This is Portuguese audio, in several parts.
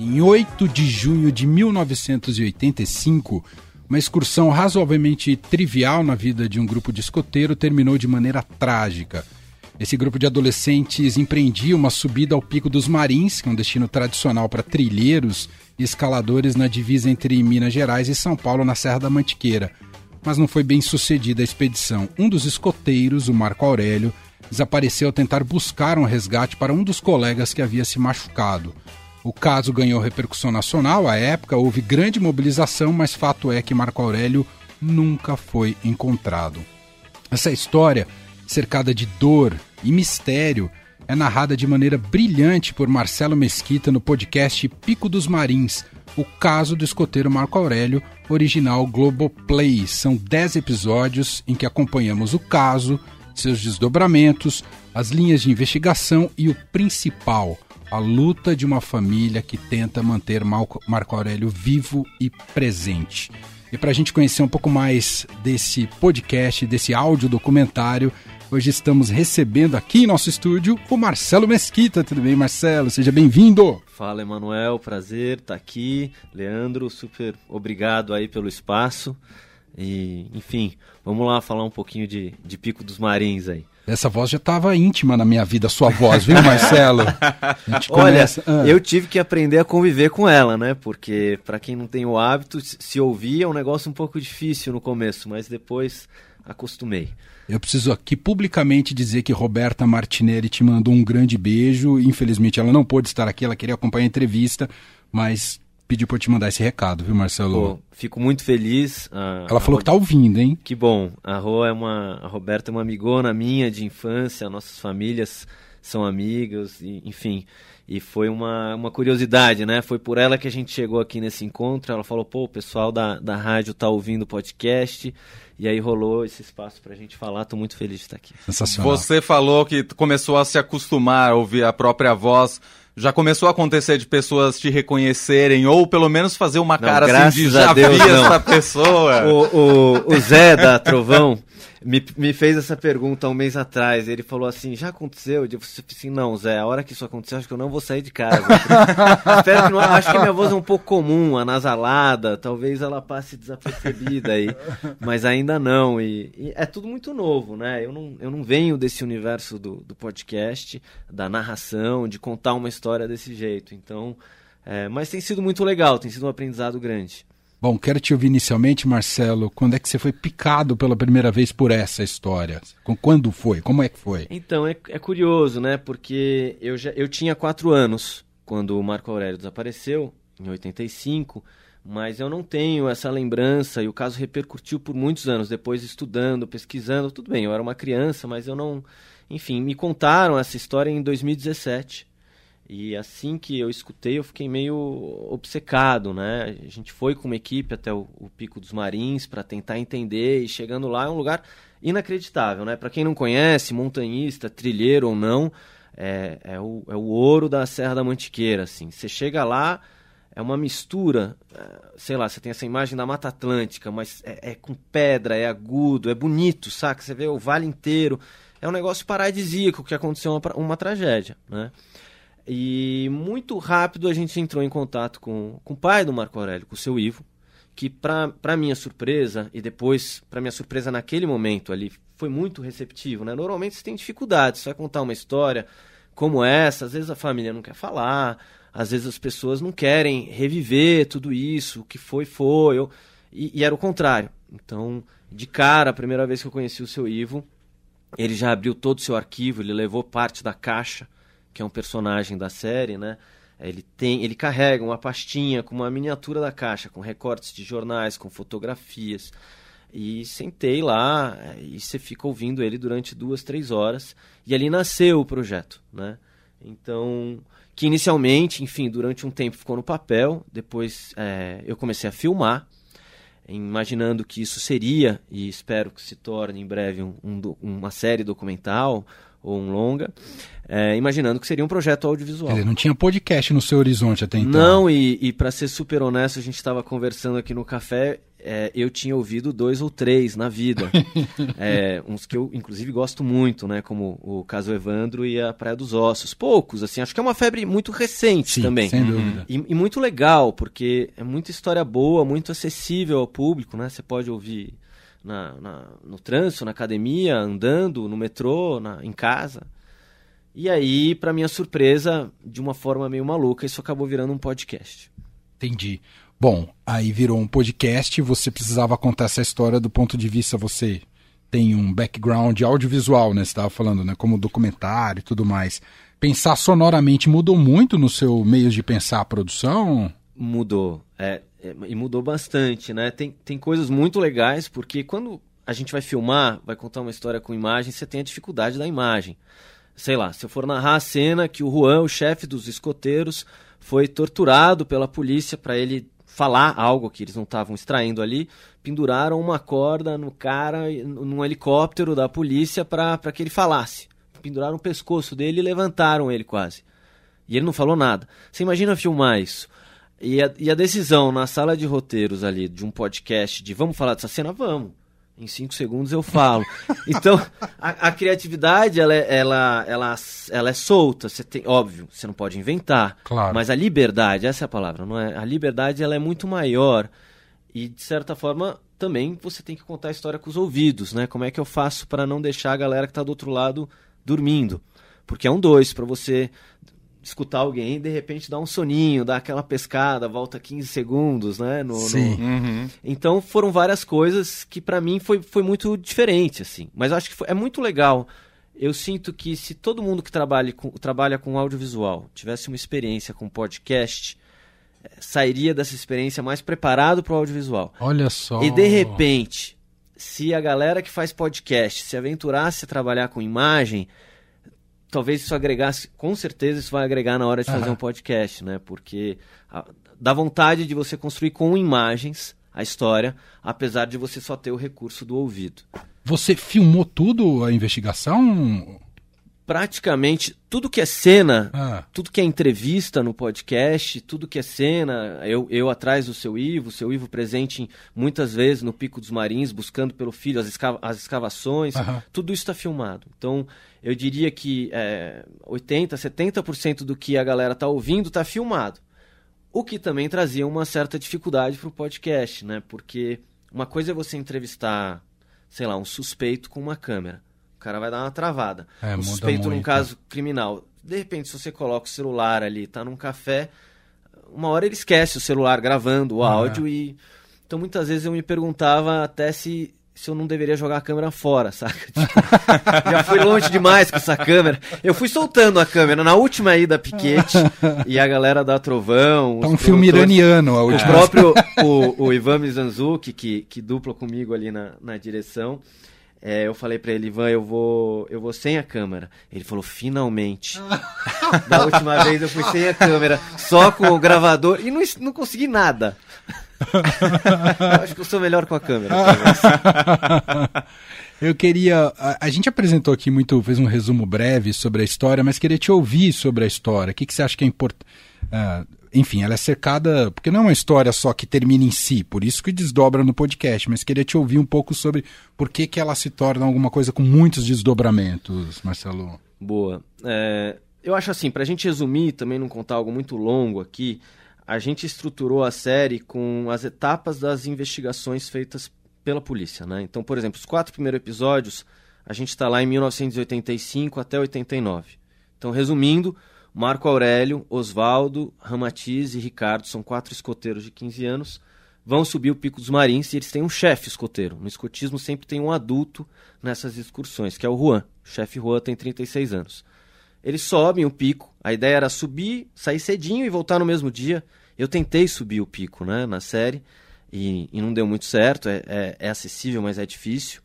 Em 8 de junho de 1985, uma excursão razoavelmente trivial na vida de um grupo de escoteiro terminou de maneira trágica. Esse grupo de adolescentes empreendia uma subida ao Pico dos Marins, que é um destino tradicional para trilheiros e escaladores na divisa entre Minas Gerais e São Paulo, na Serra da Mantiqueira. Mas não foi bem sucedida a expedição. Um dos escoteiros, o Marco Aurélio, desapareceu ao tentar buscar um resgate para um dos colegas que havia se machucado. O caso ganhou repercussão nacional, à época houve grande mobilização, mas fato é que Marco Aurélio nunca foi encontrado. Essa história, cercada de dor, e mistério é narrada de maneira brilhante por Marcelo Mesquita no podcast Pico dos Marins, o caso do escoteiro Marco Aurélio, original Globoplay. São 10 episódios em que acompanhamos o caso, seus desdobramentos, as linhas de investigação e o principal, a luta de uma família que tenta manter Marco Aurélio vivo e presente. E para a gente conhecer um pouco mais desse podcast, desse áudio documentário, Hoje estamos recebendo aqui em nosso estúdio o Marcelo Mesquita. Tudo bem, Marcelo? Seja bem-vindo. Fala, Emanuel. Prazer estar tá aqui. Leandro, super obrigado aí pelo espaço. E, enfim, vamos lá falar um pouquinho de, de Pico dos Marins aí. Essa voz já estava íntima na minha vida, sua voz, viu, Marcelo? Olha, ah. eu tive que aprender a conviver com ela, né? Porque, para quem não tem o hábito, se ouvir é um negócio um pouco difícil no começo, mas depois acostumei. Eu preciso aqui publicamente dizer que Roberta Martinelli te mandou um grande beijo. Infelizmente ela não pôde estar aqui, ela queria acompanhar a entrevista, mas pediu para eu te mandar esse recado, viu, Marcelo? Pô, fico muito feliz. A, ela falou Ro... que tá ouvindo, hein? Que bom. A Ro é uma, a Roberta é uma amigona minha de infância, nossas famílias são amigas, e, enfim. E foi uma, uma curiosidade, né? Foi por ela que a gente chegou aqui nesse encontro. Ela falou, pô, o pessoal da, da rádio tá ouvindo o podcast. E aí rolou esse espaço pra gente falar. Tô muito feliz de estar aqui. Sensacional. Você falou que começou a se acostumar a ouvir a própria voz. Já começou a acontecer de pessoas te reconhecerem ou pelo menos fazer uma não, cara assim de já Deus, vi não. essa pessoa? O, o, o Zé da Trovão me, me fez essa pergunta um mês atrás. Ele falou assim: já aconteceu? Eu disse assim: não, Zé, a hora que isso acontecer, acho que eu não vou sair de casa. Espero que não. Acho que minha voz é um pouco comum, anasalada. Talvez ela passe desapercebida aí. Mas ainda não. E, e, é tudo muito novo, né? Eu não, eu não venho desse universo do, do podcast, da narração, de contar uma história desse jeito. Então. É, mas tem sido muito legal, tem sido um aprendizado grande. Bom, quero te ouvir inicialmente, Marcelo. Quando é que você foi picado pela primeira vez por essa história? Quando foi? Como é que foi? Então, é, é curioso, né? Porque eu, já, eu tinha quatro anos quando o Marco Aurélio desapareceu, em 85, mas eu não tenho essa lembrança e o caso repercutiu por muitos anos, depois estudando, pesquisando. Tudo bem, eu era uma criança, mas eu não. Enfim, me contaram essa história em 2017. E assim que eu escutei, eu fiquei meio obcecado, né? A gente foi com uma equipe até o, o Pico dos Marins para tentar entender e chegando lá é um lugar inacreditável, né? Para quem não conhece, montanhista, trilheiro ou não, é, é, o, é o ouro da Serra da Mantiqueira, assim. Você chega lá, é uma mistura, é, sei lá, você tem essa imagem da Mata Atlântica, mas é, é com pedra, é agudo, é bonito, saca? Você vê o vale inteiro. É um negócio paradisíaco que aconteceu uma, uma tragédia, né? E muito rápido a gente entrou em contato com, com o pai do Marco Aurélio, com o seu Ivo, que para minha surpresa, e depois para minha surpresa naquele momento ali, foi muito receptivo, né? Normalmente você tem dificuldades, você vai contar uma história como essa, às vezes a família não quer falar, às vezes as pessoas não querem reviver tudo isso, o que foi, foi, eu, e, e era o contrário. Então, de cara, a primeira vez que eu conheci o seu Ivo, ele já abriu todo o seu arquivo, ele levou parte da caixa que é um personagem da série, né? Ele tem, ele carrega uma pastinha com uma miniatura da caixa, com recortes de jornais, com fotografias. E sentei lá e você fica ouvindo ele durante duas, três horas. E ali nasceu o projeto, né? Então, que inicialmente, enfim, durante um tempo ficou no papel. Depois é, eu comecei a filmar, imaginando que isso seria, e espero que se torne em breve um, um, uma série documental ou um longa, é, imaginando que seria um projeto audiovisual. Dizer, não tinha podcast no seu horizonte até então. Não, e, e para ser super honesto, a gente estava conversando aqui no café, é, eu tinha ouvido dois ou três na vida. é, uns que eu, inclusive, gosto muito, né? Como o Caso Evandro e a Praia dos Ossos. Poucos, assim. Acho que é uma febre muito recente Sim, também. Sem dúvida. E, e, muito legal, porque é muita história boa, muito acessível ao público, né? Você pode ouvir na, na no trânsito, na academia, andando, no metrô, na, em casa. E aí, para minha surpresa, de uma forma meio maluca, isso acabou virando um podcast. Entendi. Bom, aí virou um podcast, você precisava contar essa história do ponto de vista, você tem um background audiovisual, né? Você estava falando, né? Como documentário e tudo mais. Pensar sonoramente mudou muito no seu meio de pensar a produção? Mudou. É, é, e mudou bastante, né? Tem, tem coisas muito legais, porque quando a gente vai filmar, vai contar uma história com imagem, você tem a dificuldade da imagem. Sei lá, se eu for narrar a cena que o Juan, o chefe dos escoteiros, foi torturado pela polícia para ele falar algo que eles não estavam extraindo ali, penduraram uma corda no cara, num helicóptero da polícia para que ele falasse. Penduraram o pescoço dele e levantaram ele quase. E ele não falou nada. Você imagina filmar isso? E a, e a decisão na sala de roteiros ali de um podcast de vamos falar dessa cena? Vamos em cinco segundos eu falo. Então, a, a, criatividade, ela, é, ela, ela, ela é solta. Você tem, óbvio, você não pode inventar. Claro. Mas a liberdade, essa é a palavra, não é? A liberdade, ela é muito maior. E, de certa forma, também você tem que contar a história com os ouvidos, né? Como é que eu faço para não deixar a galera que está do outro lado dormindo? Porque é um dois, para você escutar alguém e de repente dar um soninho, dar aquela pescada, volta 15 segundos, né? No, Sim. No... Uhum. Então foram várias coisas que para mim foi, foi muito diferente, assim. Mas acho que foi, é muito legal. Eu sinto que se todo mundo que trabalha com, trabalha com audiovisual tivesse uma experiência com podcast, eh, sairia dessa experiência mais preparado para o audiovisual. Olha só. E de repente, se a galera que faz podcast se aventurasse a trabalhar com imagem, talvez isso agregasse, com certeza isso vai agregar na hora de fazer uhum. um podcast, né? Porque a, dá vontade de você construir com imagens a história, apesar de você só ter o recurso do ouvido. Você filmou tudo a investigação? praticamente tudo que é cena, ah. tudo que é entrevista no podcast, tudo que é cena, eu, eu atrás do seu Ivo, seu Ivo presente em, muitas vezes no Pico dos Marins, buscando pelo filho as, escava, as escavações, tudo isso está filmado. Então, eu diria que é, 80%, 70% do que a galera está ouvindo está filmado. O que também trazia uma certa dificuldade para o podcast, né? Porque uma coisa é você entrevistar, sei lá, um suspeito com uma câmera. O cara vai dar uma travada. É, um suspeito num caso criminal. De repente, se você coloca o celular ali, tá num café, uma hora ele esquece o celular gravando o áudio é. e. Então muitas vezes eu me perguntava até se, se eu não deveria jogar a câmera fora, saca? Tipo, já fui longe demais com essa câmera. Eu fui soltando a câmera na última ida Piquete e a galera da Trovão. Tá um filme iraniano a última. O próprio o, o Ivan Mizanzuki, que, que dupla comigo ali na, na direção. É, eu falei para ele, Ivan, eu vou, eu vou sem a câmera. Ele falou, finalmente. da última vez eu fui sem a câmera, só com o gravador e não, não consegui nada. eu acho que eu sou melhor com a câmera. eu queria. A, a, gente apresentou aqui muito, fez um resumo breve sobre a história, mas queria te ouvir sobre a história. O que, que você acha que é importante? Uh, enfim, ela é cercada, porque não é uma história só que termina em si, por isso que desdobra no podcast, mas queria te ouvir um pouco sobre por que, que ela se torna alguma coisa com muitos desdobramentos, Marcelo. Boa. É, eu acho assim, para a gente resumir, também não contar algo muito longo aqui, a gente estruturou a série com as etapas das investigações feitas pela polícia, né? Então, por exemplo, os quatro primeiros episódios, a gente está lá em 1985 até 89. Então, resumindo, Marco Aurélio, Oswaldo, Ramatiz e Ricardo são quatro escoteiros de 15 anos. Vão subir o Pico dos Marins e eles têm um chefe escoteiro. No escotismo sempre tem um adulto nessas excursões, que é o Juan. O chefe Juan tem 36 anos. Eles sobem o pico. A ideia era subir, sair cedinho e voltar no mesmo dia. Eu tentei subir o pico né, na série e, e não deu muito certo. É, é, é acessível, mas é difícil.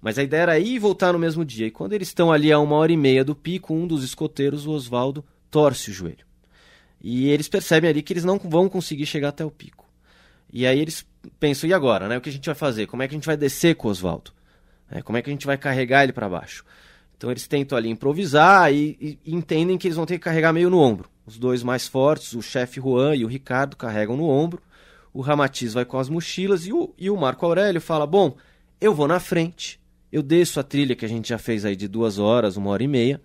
Mas a ideia era ir e voltar no mesmo dia. E quando eles estão ali a uma hora e meia do pico, um dos escoteiros, o Oswaldo, torce o joelho. E eles percebem ali que eles não vão conseguir chegar até o pico. E aí eles pensam, e agora? Né? O que a gente vai fazer? Como é que a gente vai descer com o Oswaldo? É, como é que a gente vai carregar ele para baixo? Então eles tentam ali improvisar e, e, entendem que eles vão ter que carregar meio no ombro. Os dois mais fortes, o chefe Juan e o Ricardo, carregam no ombro. o Ramatiz vai com as mochilas e o, e o Marco Aurélio fala: Bom, eu vou na frente, eu desço a trilha que a gente já fez aí de duas horas, uma hora e meia,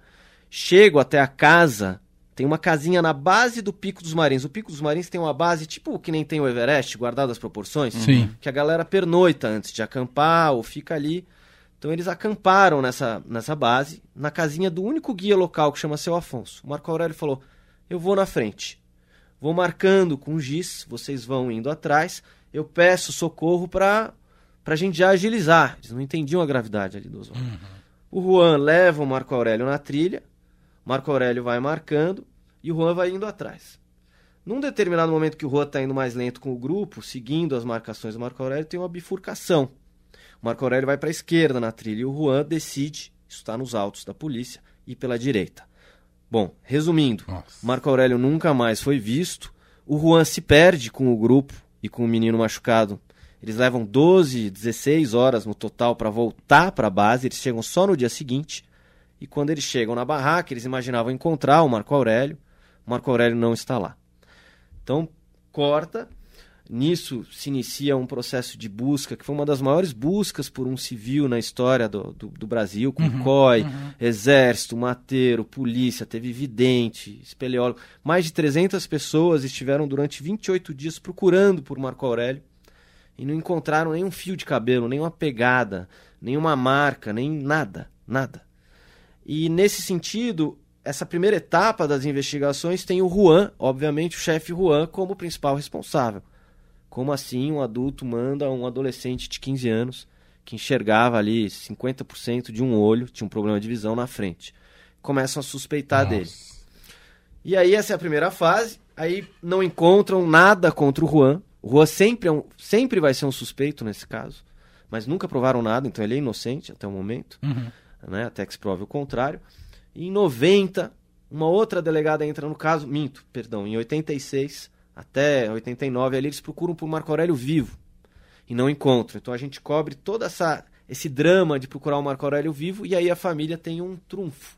chego até a casa. Tem uma casinha na base do Pico dos Marins. O Pico dos Marins tem uma base tipo que nem tem o Everest, guardado as proporções. Sim. Que a galera pernoita antes de acampar ou fica ali. Então eles acamparam nessa, nessa base, na casinha do único guia local que chama Seu Afonso. O Marco Aurélio falou: Eu vou na frente. Vou marcando com giz, vocês vão indo atrás. Eu peço socorro para a gente já agilizar. Eles não entendiam a gravidade ali do ozônio. Uhum. O Juan leva o Marco Aurélio na trilha. Marco Aurélio vai marcando e o Juan vai indo atrás. Num determinado momento que o Juan está indo mais lento com o grupo, seguindo as marcações do Marco Aurélio, tem uma bifurcação. O Marco Aurélio vai para a esquerda na trilha e o Juan decide, isso está nos autos da polícia, ir pela direita. Bom, resumindo, Nossa. Marco Aurélio nunca mais foi visto. O Juan se perde com o grupo e com o menino machucado. Eles levam 12, 16 horas no total para voltar para a base. Eles chegam só no dia seguinte. E quando eles chegam na barraca, eles imaginavam encontrar o Marco Aurélio. O Marco Aurélio não está lá. Então, corta. Nisso se inicia um processo de busca, que foi uma das maiores buscas por um civil na história do, do, do Brasil, com uhum, COI, uhum. exército, mateiro, polícia, teve vidente, espeleólogo. Mais de 300 pessoas estiveram durante 28 dias procurando por Marco Aurélio e não encontraram nenhum fio de cabelo, nenhuma pegada, nenhuma marca, nem nada, nada. E nesse sentido, essa primeira etapa das investigações tem o Juan, obviamente o chefe Juan, como principal responsável. Como assim um adulto manda um adolescente de 15 anos que enxergava ali 50% de um olho, tinha um problema de visão na frente. Começam a suspeitar Nossa. dele. E aí essa é a primeira fase, aí não encontram nada contra o Juan. O Juan sempre, é um, sempre vai ser um suspeito nesse caso, mas nunca provaram nada, então ele é inocente até o momento. Uhum né, até que se prove o contrário. E em 90, uma outra delegada entra no caso, minto, perdão, em 86 até 89 ali eles procuram por Marco Aurélio vivo e não encontram. Então a gente cobre todo essa, esse drama de procurar o Marco Aurélio vivo e aí a família tem um trunfo.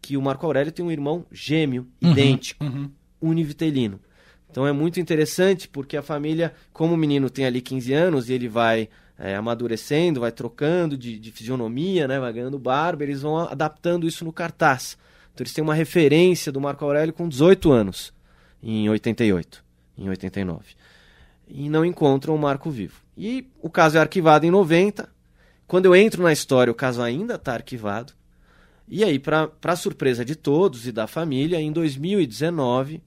Que o Marco Aurélio tem um irmão gêmeo, uhum, idêntico, uhum. univitelino. Então é muito interessante porque a família, como o menino tem ali 15 anos e ele vai é, amadurecendo, vai trocando de, de, fisionomia, né, vai ganhando barba, eles vão adaptando isso no cartaz. Então eles têm uma referência do Marco Aurélio com 18 anos, em 88, em 89. E não encontram o Marco vivo. E o caso é arquivado em 90. Quando eu entro na história, o caso ainda está arquivado. E aí, para surpresa de todos e da família, em 2019,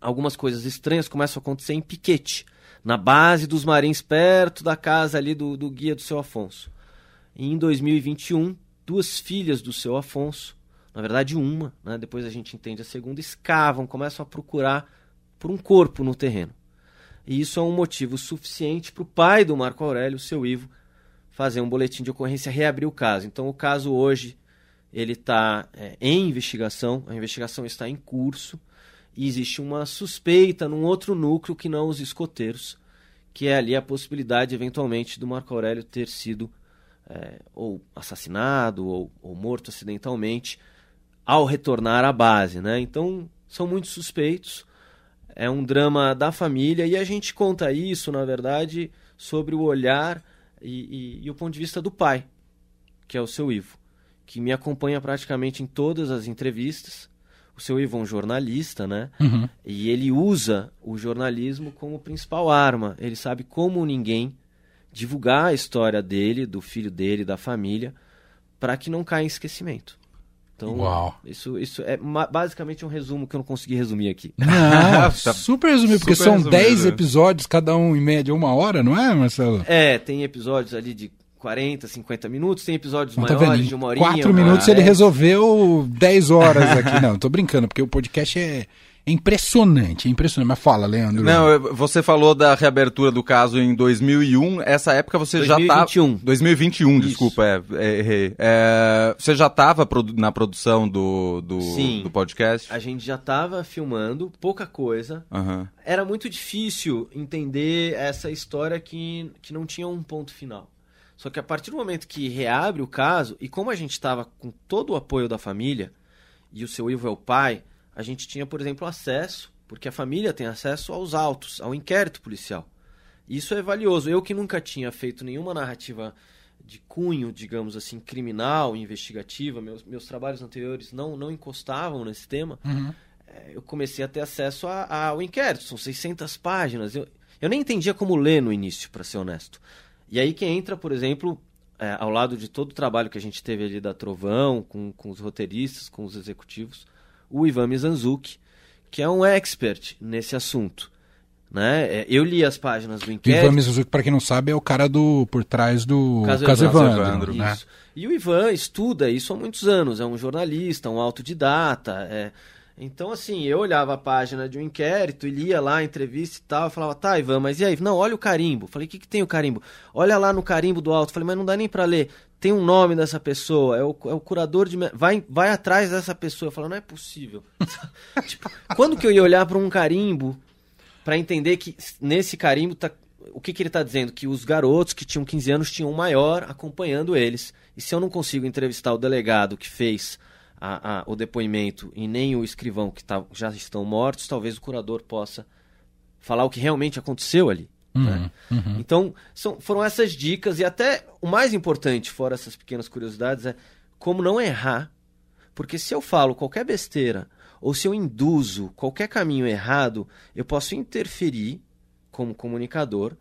algumas coisas estranhas começam a acontecer em Piquete na base dos Marins, perto da casa ali do, do guia do seu Afonso. E em 2021, duas filhas do seu Afonso, na verdade uma, né, depois a gente entende a segunda, escavam, começam a procurar por um corpo no terreno. E isso é um motivo suficiente para o pai do Marco Aurélio, seu Ivo, fazer um boletim de ocorrência reabrir o caso. Então o caso hoje ele está é, em investigação, a investigação está em curso e existe uma suspeita num outro núcleo que não os escoteiros, que é ali a possibilidade, eventualmente, do Marco Aurélio ter sido é, ou assassinado ou, ou, morto acidentalmente ao retornar à base. Né? Então, são muitos suspeitos, é um drama da família e a gente conta isso, na verdade, sobre o olhar e, e, e o ponto de vista do pai, que é o seu Ivo, que me acompanha praticamente em todas as entrevistas o seu Ivo é um jornalista, né? Uhum. E ele usa o jornalismo como principal arma. Ele sabe como ninguém divulgar a história dele, do filho dele, da família, para que não caia em esquecimento. Então, Uau. Isso, isso é basicamente um resumo que eu não consegui resumir aqui. Ah, super resumido, porque super são 10 episódios, cada um em média uma hora, não é, Marcelo? É, tem episódios ali de 40, 50 minutos, tem episódios tá maiores vendo? de uma horinha. 4 minutos ele resolveu 10 horas aqui. Não, tô brincando, porque o podcast é impressionante, é impressionante. Mas fala, Leandro. Não, você falou da reabertura do caso em 2001. Essa época você 2021. já tá... 2021. 2021, desculpa, é, é, errei. É, você já estava na produção do, do, Sim, do podcast? a gente já estava filmando, pouca coisa. Uhum. Era muito difícil entender essa história que, que não tinha um ponto final. Só que a partir do momento que reabre o caso, e como a gente estava com todo o apoio da família, e o seu Ivo é o pai, a gente tinha, por exemplo, acesso porque a família tem acesso aos autos, ao inquérito policial. Isso é valioso. Eu que nunca tinha feito nenhuma narrativa de cunho, digamos assim, criminal, investigativa, meus, meus trabalhos anteriores não, não encostavam nesse tema, uhum. é, eu comecei a ter acesso a, ao inquérito. São 600 páginas. Eu, eu nem entendia como ler no início, para ser honesto. E aí que entra, por exemplo, é, ao lado de todo o trabalho que a gente teve ali da Trovão, com, com os roteiristas, com os executivos, o Ivan Mizanzuki, que é um expert nesse assunto. Né? É, eu li as páginas do inquérito. O Ivan Mizanzuki, para quem não sabe, é o cara do por trás do Caso, Caso Evandro. Evandro né? E o Ivan estuda isso há muitos anos, é um jornalista, um autodidata, é, então, assim, eu olhava a página de um inquérito e lia lá a entrevista e tal, eu falava, tá, Ivan, mas e aí? Não, olha o carimbo. Falei, o que, que tem o carimbo? Olha lá no carimbo do alto. Falei, mas não dá nem para ler. Tem um nome dessa pessoa, é o, é o curador de. Vai, vai atrás dessa pessoa. Eu falo, não é possível. tipo, quando que eu ia olhar para um carimbo para entender que nesse carimbo tá. O que, que ele está dizendo? Que os garotos que tinham 15 anos tinham um maior acompanhando eles. E se eu não consigo entrevistar o delegado que fez a, a, o depoimento e nem o escrivão que tá, já estão mortos, talvez o curador possa falar o que realmente aconteceu ali. Uhum, né? uhum. Então, são, foram essas dicas, e até o mais importante, fora essas pequenas curiosidades, é como não errar. Porque se eu falo qualquer besteira, ou se eu induzo qualquer caminho errado, eu posso interferir como comunicador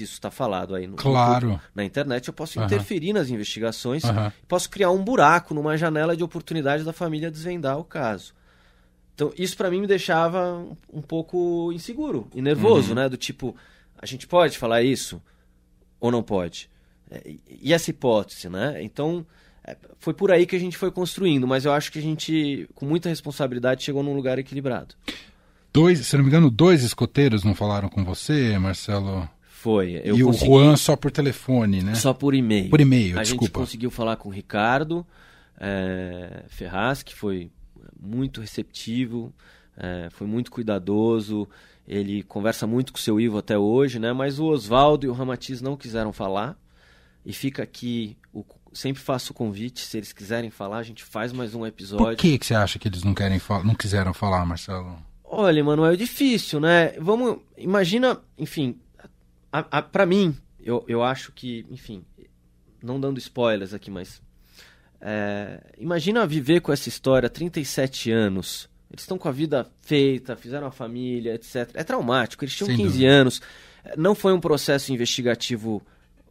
se isso está falado aí no, claro. no, na internet, eu posso interferir nas investigações, posso criar um buraco numa janela de oportunidade da família desvendar o caso. Então, isso para mim me deixava um, um, pouco inseguro e nervoso, uhum. né? Do tipo, a gente pode falar isso ou não pode? É, e essa hipótese, né? Então, é, foi por aí que a gente foi construindo, mas eu acho que a gente, com muita responsabilidade, chegou num lugar equilibrado. Dois, se não me engano, dois escoteiros não falaram com você, Marcelo? Foi. Eu e consegui... o Juan só por telefone, né? Só por e-mail. Por e-mail, A desculpa. gente conseguiu falar com o Ricardo é, Ferraz, que foi muito receptivo, é, foi muito cuidadoso. Ele conversa muito com o seu Ivo até hoje, né? Mas o Oswaldo e o Ramatiz não quiseram falar. E fica aqui, o, sempre faço o convite, se eles quiserem falar, a gente faz mais um episódio. Por que, que você acha que eles não, querem não quiseram falar, Marcelo? Olha, Manuel, é difícil, né? Vamos, imagina, enfim, para mim, eu, eu acho que, enfim, não dando spoilers aqui, mas. É, imagina viver com essa história 37 anos. Eles estão com a vida feita, fizeram a família, etc. É traumático. Eles tinham Sem 15 dúvida. anos. Não foi um processo investigativo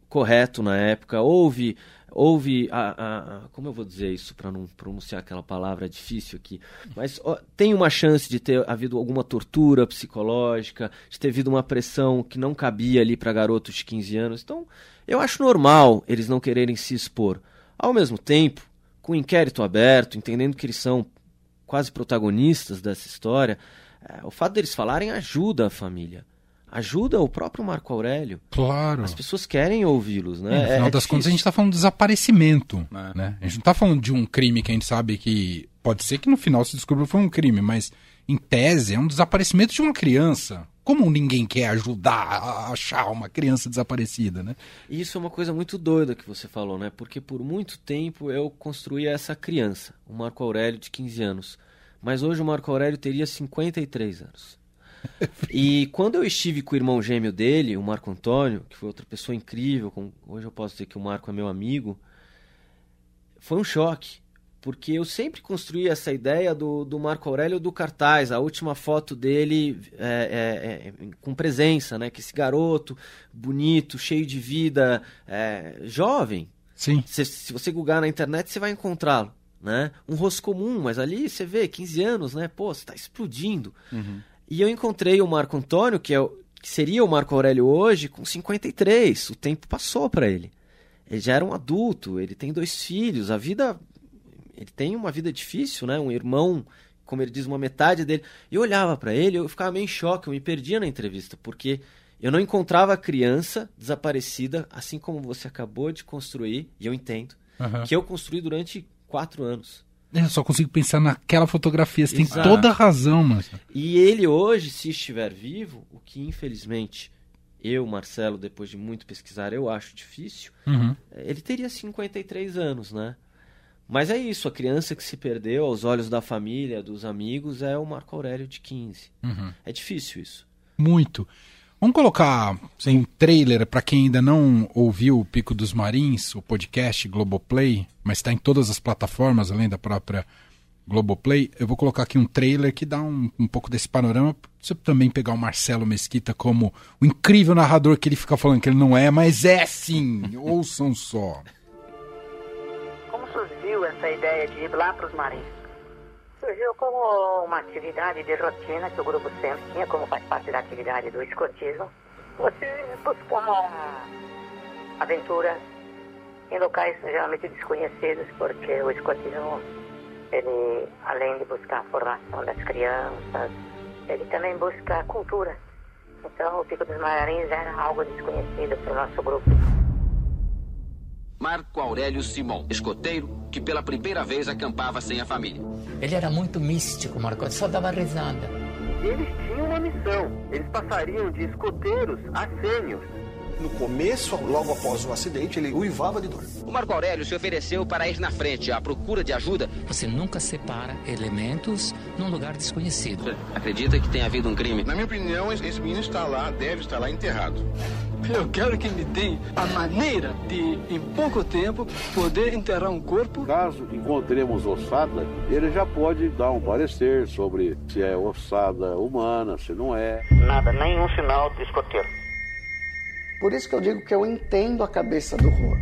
correto na época. Houve houve a, a, como eu vou dizer isso para não pronunciar aquela palavra difícil aqui, mas ó, tem uma chance de ter havido alguma tortura psicológica, de ter havido uma pressão que não cabia ali para garotos de 15 anos. Então, eu acho normal eles não quererem se expor. Ao mesmo tempo, com o inquérito aberto, entendendo que eles são quase protagonistas dessa história, é, o fato deles falarem ajuda a família ajuda o próprio Marco Aurélio. Claro. As pessoas querem ouvi-los, né? É, no final é das difícil. contas, a gente está falando de desaparecimento. É. Né? A gente não está falando de um crime que a gente sabe que. Pode ser que no final se descubra que foi um crime, mas em tese é um desaparecimento de uma criança. Como ninguém quer ajudar a achar uma criança desaparecida, né? Isso é uma coisa muito doida que você falou, né? Porque por muito tempo eu construí essa criança, o Marco Aurélio de 15 anos. Mas hoje o Marco Aurélio teria 53 anos e quando eu estive com o irmão gêmeo dele, o Marco Antônio, que foi outra pessoa incrível, com, hoje eu posso dizer que o Marco é meu amigo, foi um choque. Porque eu sempre construí essa ideia do, do Marco Aurélio do cartaz, a última foto dele é, é, é, com presença, né? Que esse garoto bonito, cheio de vida, é, jovem. Sim. Se, se você googar na internet, você vai encontrá-lo. Né? Um rosto comum, mas ali você vê 15 anos, né? Pô, você está explodindo. Uhum. E eu encontrei o Marco Antônio, que, é o, que seria o Marco Aurélio hoje, com 53. O tempo passou para ele. Ele já era um adulto, ele tem dois filhos, a vida. Ele tem uma vida difícil, né? Um irmão, como ele diz, uma metade dele. E eu olhava para ele, eu ficava meio em choque, eu me perdia na entrevista, porque eu não encontrava a criança desaparecida, assim como você acabou de construir, e eu entendo, uhum. que eu construí durante quatro anos. Eu só consigo pensar naquela fotografia. Você Exato. tem toda a razão, mas. E ele hoje, se estiver vivo, o que infelizmente eu, Marcelo, depois de muito pesquisar, eu acho difícil, uhum. ele teria 53 anos, né? Mas é isso, a criança que se perdeu aos olhos da família, dos amigos, é o Marco Aurélio de 15. Uhum. É difícil isso. Muito. Vamos colocar Sim. um trailer para quem ainda não ouviu o Pico dos Marins, o podcast Globoplay, mas está em todas as plataformas, além da própria Globoplay. Eu vou colocar aqui um trailer que dá um, um pouco desse panorama. Você também pegar o Marcelo Mesquita como o incrível narrador que ele fica falando que ele não é, mas é sim. Ouçam só surgiu essa ideia de ir lá para os marins? Surgiu como uma atividade de rotina que o grupo sempre tinha, como faz parte da atividade do escotismo. Você buscar aventuras em locais geralmente desconhecidos, porque o escotismo, ele, além de buscar a formação das crianças, ele também busca cultura. Então, o Pico dos Marins era algo desconhecido para o nosso grupo. Marco Aurélio Simon, escoteiro que pela primeira vez acampava sem a família. Ele era muito místico, Marco, só dava risada. Eles tinham uma missão. Eles passariam de escoteiros a sênios. No começo, logo após o acidente, ele uivava de dor. O Marco Aurélio se ofereceu para ir na frente à procura de ajuda. Você nunca separa elementos num lugar desconhecido. Você acredita que tem havido um crime? Na minha opinião, esse menino está lá, deve estar lá enterrado. Eu quero que me dê a maneira de, em pouco tempo, poder enterrar um corpo. Caso encontremos ossada, ele já pode dar um parecer sobre se é ossada humana, se não é. Nada, nenhum sinal de escoteiro. Por isso que eu digo que eu entendo a cabeça do Rua.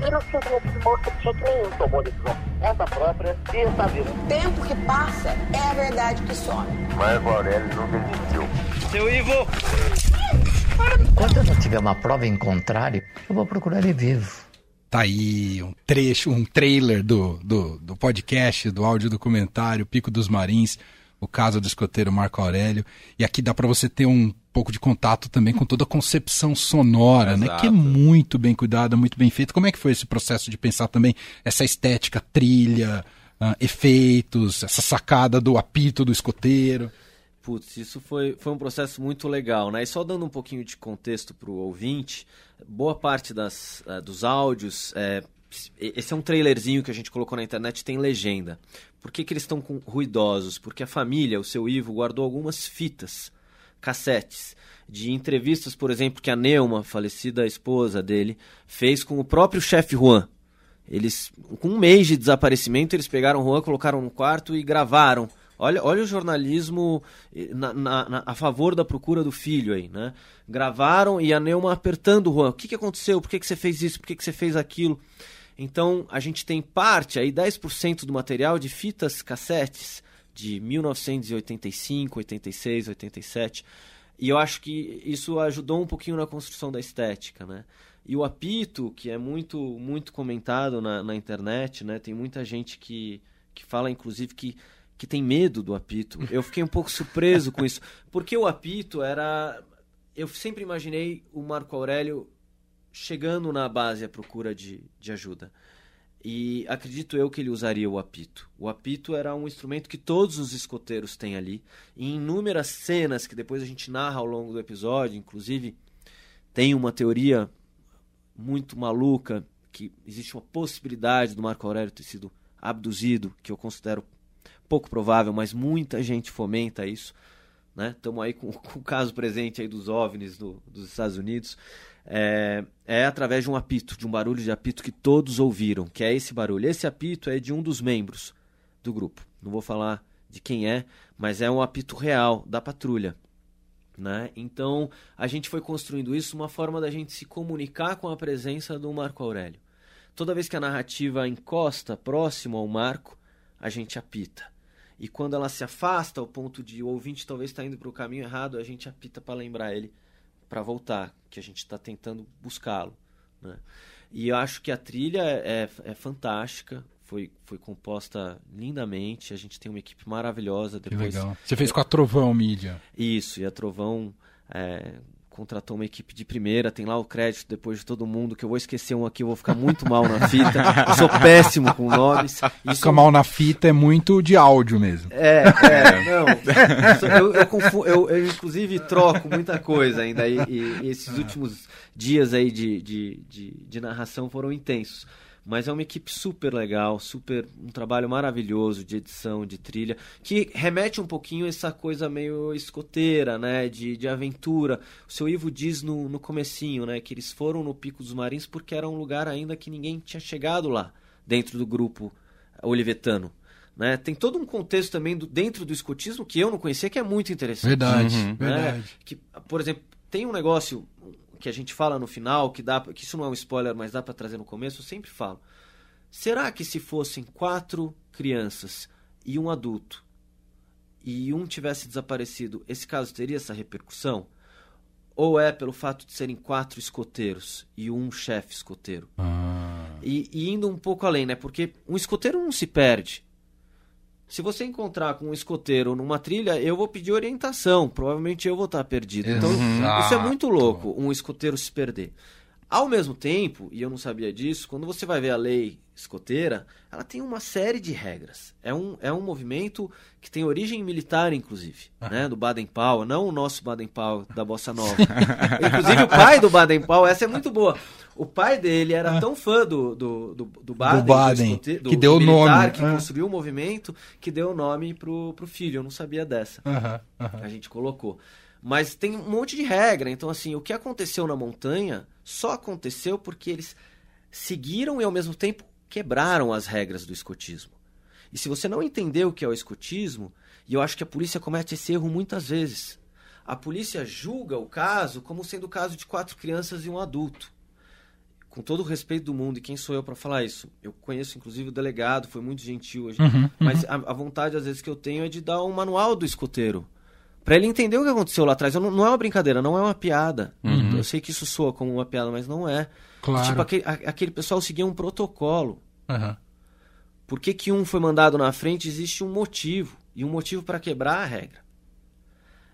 Eu não sinto nesse moço de jeito nenhum. Tomou decisão conta própria e está vivo. O tempo que passa é a verdade que some. Marco Aurélio não desistiu. Seu Ivo! Quando eu não tiver uma prova em contrário, eu vou procurar ele vivo. Tá aí um trecho, um trailer do, do, do podcast, do áudio documentário Pico dos Marins, o caso do escoteiro Marco Aurélio. E aqui dá para você ter um pouco de contato também com toda a concepção sonora, Exato. né? Que é muito bem cuidada, muito bem feita. Como é que foi esse processo de pensar também essa estética, trilha, uh, efeitos, essa sacada do apito do escoteiro? Putz, isso foi, foi um processo muito legal, né? E só dando um pouquinho de contexto para o ouvinte, boa parte das, uh, dos áudios, é, esse é um trailerzinho que a gente colocou na internet, tem legenda. Por que, que eles estão ruidosos? Porque a família, o seu Ivo, guardou algumas fitas, cassetes, de entrevistas, por exemplo, que a Neuma, falecida esposa dele, fez com o próprio chefe Juan. Eles, com um mês de desaparecimento, eles pegaram Juan, colocaram no quarto e gravaram Olha, olha o jornalismo eh, na, na, na, a favor da procura do filho aí, né? Gravaram e a Neuma apertando o Juan. O que, que aconteceu? Por que, que você fez isso? Por que, que você fez aquilo? Então, a gente tem parte, aí 10% do material de fitas cassetes de 1985, 86, 87. E eu acho que isso ajudou um pouquinho na construção da estética, né? E o apito, que é muito muito comentado na, na internet, né? Tem muita gente que, que fala, inclusive, que que tem medo do apito. Eu fiquei um pouco surpreso com isso, porque o apito era. Eu sempre imaginei o Marco Aurélio chegando na base à procura de, de ajuda. E acredito eu que ele usaria o apito. O apito era um instrumento que todos os escoteiros têm ali. E em inúmeras cenas que depois a gente narra ao longo do episódio, inclusive, tem uma teoria muito maluca que existe uma possibilidade do Marco Aurélio ter sido abduzido, que eu considero pouco provável, mas muita gente fomenta isso. Estamos né? aí com, com, o caso presente aí dos OVNIs do, dos Estados Unidos. É, é através de um apito, de um barulho de apito que todos ouviram, que é esse barulho. Esse apito é de um dos membros do grupo. Não vou falar de quem é, mas é um apito real da patrulha. Né? Então a gente foi construindo isso uma forma da gente se comunicar com a presença do Marco Aurélio. Toda vez que a narrativa encosta próximo ao Marco, a gente apita. E quando ela se afasta ao ponto de o ouvinte talvez está indo para o caminho errado, a gente apita para lembrar ele para voltar, que a gente está tentando buscá-lo. Né? E eu acho que a trilha é, é, fantástica, foi, foi composta lindamente, a gente tem uma equipe maravilhosa. Depois, que legal. Você fez com a Trovão Mídia. Isso, e a Trovão é, contratou uma equipe de primeira, tem lá o crédito depois de todo mundo, que eu vou esquecer um aqui, eu vou ficar muito mal na fita. Eu sou péssimo com nomes. Isso Ficar mal na fita é muito de áudio mesmo. É, é, não. Eu, eu, confundo, eu, eu, inclusive troco muita coisa ainda, e, e, e esses últimos dias aí de, de, de, de narração foram intensos. Mas é uma equipe super legal, super um trabalho maravilhoso de edição, de trilha, que remete um pouquinho a essa coisa meio escoteira, né, de, de aventura. O seu Ivo diz no, no comecinho, né, que eles foram no Pico dos Marins porque era um lugar ainda que ninguém tinha chegado lá, dentro do grupo olivetano. Né? Tem todo um contexto também do, dentro do escotismo que eu não conhecia, que é muito interessante. Verdade, uhum. verdade. Né? Que, por exemplo, tem um negócio que a gente fala no final, que dá que isso não é um spoiler, mas dá para trazer no começo, eu sempre falo. Será que se fossem quatro crianças e um adulto e um tivesse desaparecido, esse caso teria essa repercussão? Ou é pelo fato de serem quatro escoteiros e um chefe escoteiro? Ah. E, e, indo um pouco além, né? Porque um escoteiro não se perde. Se você encontrar com um escoteiro numa trilha, eu vou pedir orientação. Provavelmente eu vou estar perdido. Então, Exato. isso é muito louco, um escoteiro se perder. Ao mesmo tempo, e eu não sabia disso, quando você vai ver a lei escoteira, ela tem uma série de regras. É um, é um movimento que tem origem militar, inclusive, ah. né? Do Baden-Powell, não o nosso Baden-Powell da Bossa Nova. inclusive o pai do Baden-Powell, essa é muito boa. O pai dele era ah. tão fã do, do, do, do Baden, do Baden do, do que deu o nome. que ah. construiu o movimento, que deu o nome pro, pro filho. Eu não sabia dessa. A gente colocou. Mas tem um monte de regra. Então, assim, o que aconteceu na montanha só aconteceu porque eles seguiram e, ao mesmo tempo, quebraram as regras do escotismo. E se você não entendeu o que é o escotismo, e eu acho que a polícia comete esse erro muitas vezes, a polícia julga o caso como sendo o caso de quatro crianças e um adulto com todo o respeito do mundo, e quem sou eu para falar isso? Eu conheço inclusive o delegado, foi muito gentil, uhum, uhum. mas a, a, vontade às vezes que eu tenho é de dar um manual do escoteiro. Para ele entender o que aconteceu lá atrás. Não, não, é uma brincadeira, não é uma piada. Uhum. Eu sei que isso soa como uma piada, mas não é. Claro. Tipo, aquele, aquele pessoal seguia um protocolo. Por que, que um foi mandado na frente? Existe um motivo. E um motivo para quebrar a regra.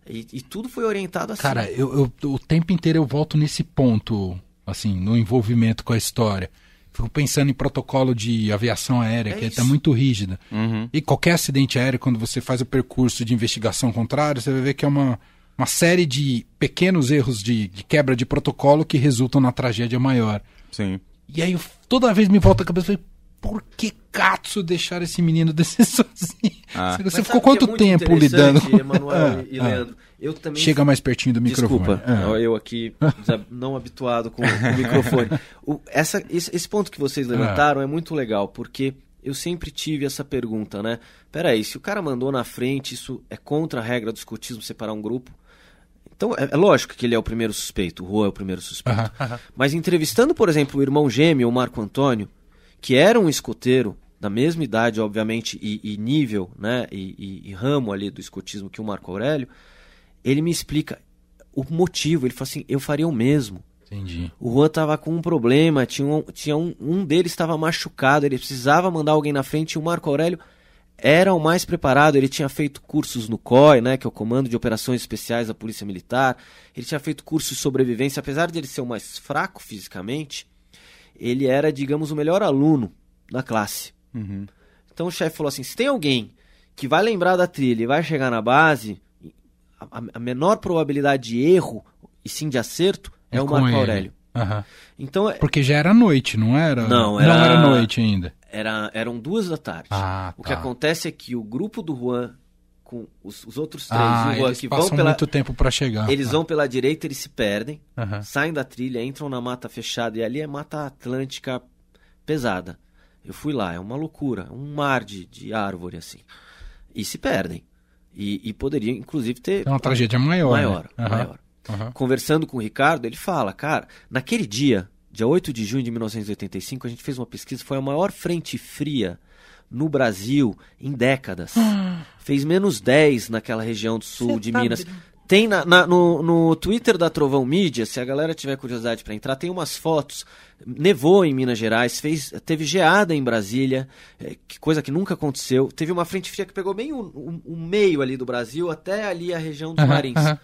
E, e, tudo foi orientado assim. Cara, eu, eu, o tempo inteiro eu volto nesse ponto, assim, no envolvimento com a história. Fico pensando em protocolo de aviação aérea, é que está muito rígida. Uhum. E qualquer acidente aéreo, quando você faz o percurso de investigação contrária, você vai ver que é uma, uma série de pequenos erros de, de quebra de protocolo que resultam na tragédia maior. Sim. E aí, toda vez me volta a cabeça, por que Katsu deixar esse menino descer sozinho? Ah. Você ficou quanto é tempo lidando. Emanuel e, e ah. Leandro, eu também... Chega mais pertinho do microfone. Desculpa, ah. eu aqui não habituado com o microfone. O, essa, esse, esse, ponto que vocês levantaram é muito legal, porque eu sempre tive essa pergunta, né? Peraí, se o cara mandou na frente, isso é contra a regra do escotismo separar um grupo? Então, é, é, lógico que ele é o primeiro suspeito, o Rua é o primeiro suspeito. Mas entrevistando, por exemplo, o irmão gêmeo, o Marco Antônio, que era um escoteiro da mesma idade, obviamente, e, e nível, né, e, e, e, ramo ali do escotismo que o Marco Aurélio, ele me explica o motivo. Ele fala assim: eu faria o mesmo. Entendi. O Juan tava com um problema, tinha um, tinha um, um deles estava machucado, ele precisava mandar alguém na frente, e o Marco Aurélio era o mais preparado, ele tinha feito cursos no COI, né, que é o Comando de Operações Especiais da Polícia Militar, ele tinha feito cursos de sobrevivência, apesar de ele ser o mais fraco fisicamente, ele era, digamos, o melhor aluno da classe. Uhum. Então o chefe falou assim: se tem alguém que vai lembrar da trilha e vai chegar na base, a, a menor probabilidade de erro e sim de acerto é, é o Marco ele. Aurélio. Uhum. Então, é Porque já era noite, não era? Não, era, não era noite ainda. Era, eram duas da tarde. Ah, o que tá. acontece é que o grupo do Juan com os, os outros três ah, e o Juan eles que vão pela muito tempo para chegar. eles Ah. vão pela direita, eles se perdem, Aham. saem da trilha, entram na mata fechada e ali é mata atlântica pesada. Eu fui lá, é uma loucura, um mar de, de árvore assim. E se perdem. E, e poderia, inclusive, ter. É uma tragédia maior. Maior, né? Maior. Aham. Conversando com o Ricardo, ele fala, cara, naquele dia, dia 8 de junho de 1985, a gente fez uma pesquisa, foi a maior frente fria no Brasil em décadas. Fez menos 10 naquela região do sul Cê de tá Minas. Tem na- na- no, no Twitter da Trovão Mídia, se a galera tiver curiosidade para entrar, tem umas fotos. Nevou em Minas Gerais, fez, teve geada em Brasília, é, que coisa que nunca aconteceu. Teve uma frente fria que pegou bem o, o- o meio ali do Brasil, até ali a região dos Aham, Marins. aham.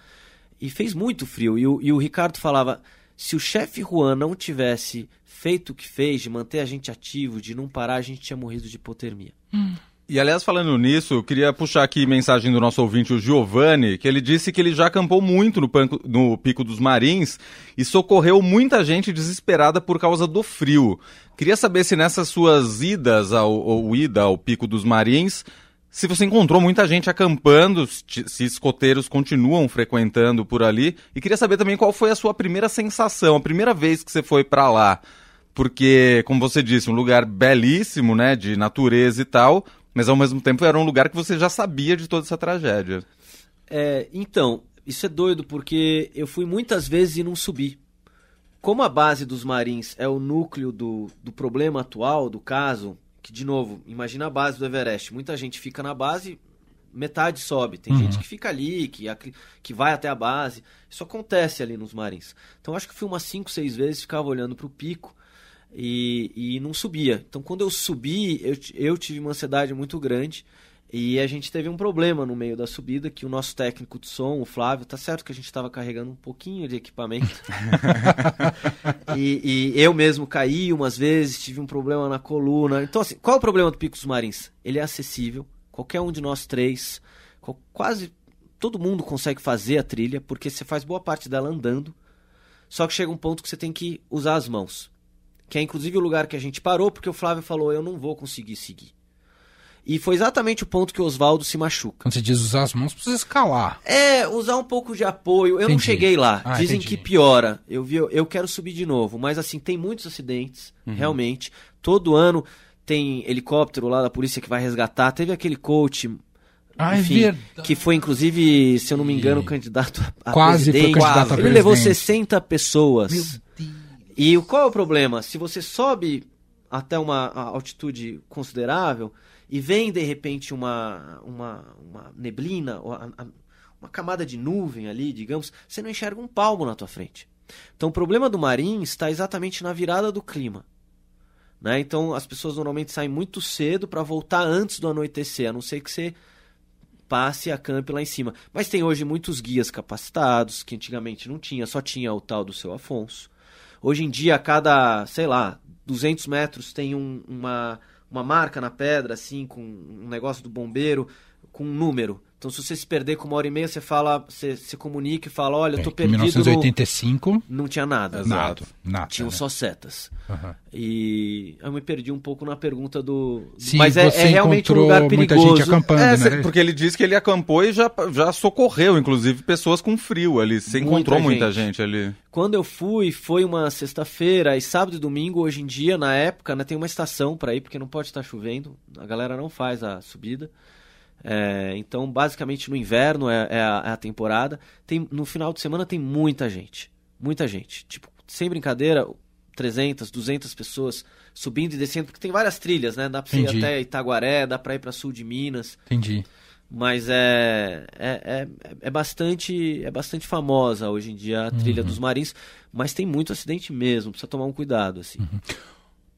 E fez muito frio. E o, e o Ricardo falava: se o chefe Juan não tivesse feito o que fez, de manter a gente ativo, de não parar, a gente tinha morrido de hipotermia. E aliás, falando nisso, eu queria puxar aqui mensagem do nosso ouvinte, o Giovanni, que ele disse que ele já acampou muito no, panco, no Pico dos Marins e socorreu muita gente desesperada por causa do frio. Queria saber se nessas suas idas ao, ou ida ao Pico dos Marins, se você encontrou muita gente acampando, se escoteiros continuam frequentando por ali, e queria saber também qual foi a sua primeira sensação, a primeira vez que você foi para lá. Porque, como você disse, um lugar belíssimo, né, de natureza e tal, mas ao mesmo tempo era um lugar que você já sabia de toda essa tragédia. É, então, isso é doido porque eu fui muitas vezes e não subi. Como a base dos Marins é o núcleo do, do problema atual, do caso, que de novo, imagina a base do Everest. Muita gente fica na base, metade sobe. Tem uhum. gente que fica ali, que, que vai até a base. Isso acontece ali nos Marins. Então acho que fui umas 5, 6 vezes, ficava olhando para o pico e, e não subia. Então, quando eu subi, eu, eu tive uma ansiedade muito grande. E a gente teve um problema no meio da subida, que o nosso técnico de som, o Flávio, tá certo que a gente estava carregando um pouquinho de equipamento. e, e, eu mesmo caí umas vezes, tive um problema na coluna. Então, assim, qual é o problema do Pico dos Marins? Ele é acessível, qualquer um de nós três, quase todo mundo consegue fazer a trilha, porque você faz boa parte dela andando. Só que chega um ponto que você tem que usar as mãos que é inclusive o lugar que a gente parou, porque o Flávio falou: eu não vou conseguir seguir. E foi exatamente o ponto que o Oswaldo se machuca. Quando você diz usar as mãos, precisa escalar. É, usar um pouco de apoio. Eu entendi. não cheguei lá. Ah, Dizem entendi. que piora. Eu vi, eu quero subir de novo. Mas assim, tem muitos acidentes, uhum. realmente. Todo ano tem helicóptero lá da polícia que vai resgatar. Teve aquele coach ah, é enfim, é que foi inclusive, se eu não me engano, candidato a Quase presidente. Foi candidato a Ele presidente. levou 60 pessoas. E qual é o problema? Se você sobe até uma altitude considerável e vem de repente uma, uma, uma neblina, uma camada de nuvem ali, digamos, você não enxerga um palmo na tua frente. Então o problema do marim está exatamente na virada do clima. Né? Então as pessoas normalmente saem muito cedo para voltar antes do anoitecer, a não ser que você passe a camp lá em cima. Mas tem hoje muitos guias capacitados, que antigamente não tinha, só tinha o tal do seu Afonso. Hoje em dia, a cada, sei lá, 200 metros tem um, uma, uma marca na pedra, assim, com um negócio do bombeiro, com um número. Então, se você se perder com uma hora e meia, você fala, você se comunica e fala, olha, eu tô perdido. Em 1985 no... não tinha nada. Nada, nada. Tinham né? só setas. Uhum. E eu me perdi um pouco na pergunta do. Sim, Mas é, é realmente um lugar perigoso. Muita gente acampando, é, né? Porque ele disse que ele acampou e já, já socorreu, inclusive, pessoas com frio ali. Você muita encontrou gente. muita gente ali. Quando eu fui, foi uma sexta-feira e sábado e domingo, hoje em dia, na época, né, tem uma estação para ir, porque não pode estar chovendo. A galera não faz a subida. É, então, basicamente, no inverno é, é, a, é, a, temporada. Tem, no final de semana tem muita gente. Muita gente. Tipo, sem brincadeira, 300, 200 pessoas subindo e descendo, porque tem várias trilhas, né? Dá pra ir até Itaguaré, dá pra ir pra sul de Minas. Entendi. Mas é, é, é, é, bastante, é bastante famosa hoje em dia a trilha uhum. dos marins, mas tem muito acidente mesmo, precisa tomar um cuidado. assim. Uhum.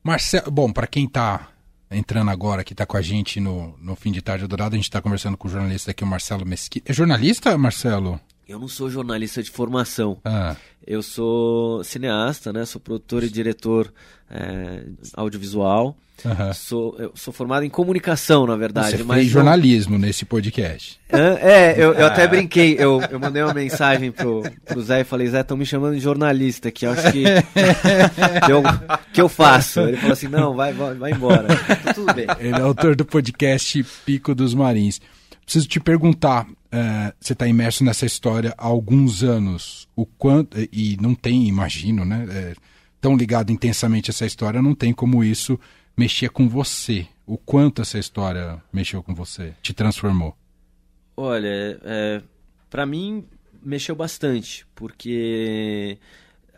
Marcelo, bom, para quem tá entrando agora, que está com a gente no, no Fim de Tarde Dourado. A gente está conversando com o jornalista aqui, o Marcelo Mesquita. É jornalista, Marcelo? Eu não sou jornalista de formação. Ah. Eu sou cineasta, né? Sou produtor e diretor é, audiovisual. Uhum. Sou, eu sou formado em comunicação, na verdade. Você mas fez jornalismo não... nesse podcast. É, eu, eu até brinquei. Eu, eu mandei uma mensagem pro, pro Zé e falei, Zé, estão me chamando de jornalista aqui. Eu acho que, que, eu, que eu faço. Ele falou assim, não, vai, vai, vai embora. Tá tudo bem. Ele é autor do podcast Pico dos Marins. Preciso te perguntar, uh, você está imerso nessa história há alguns anos, o quanto, e não tem, imagino, né, é, tão ligado intensamente a essa história, não tem como isso mexia com você? O quanto essa história mexeu com você? Te transformou? Olha, é, para mim mexeu bastante, porque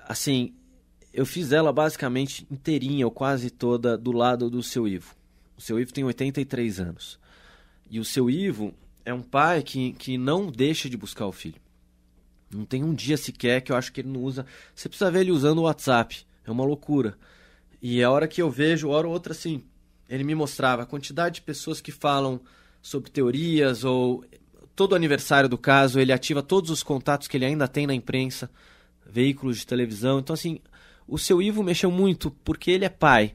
assim, eu fiz ela basicamente inteirinha, ou quase toda, do lado do seu Ivo. O seu Ivo tem 83 anos. E o seu Ivo é um pai que, que não deixa de buscar o filho. Não tem um dia sequer que eu acho que ele não usa. Você precisa ver ele usando o WhatsApp. É uma loucura. E a hora que eu vejo, hora ou outra, assim, ele me mostrava a quantidade de pessoas que falam sobre teorias ou todo aniversário do caso, ele ativa todos os contatos que ele ainda tem na imprensa, veículos de televisão. Então, assim, o seu Ivo mexeu muito porque ele é pai,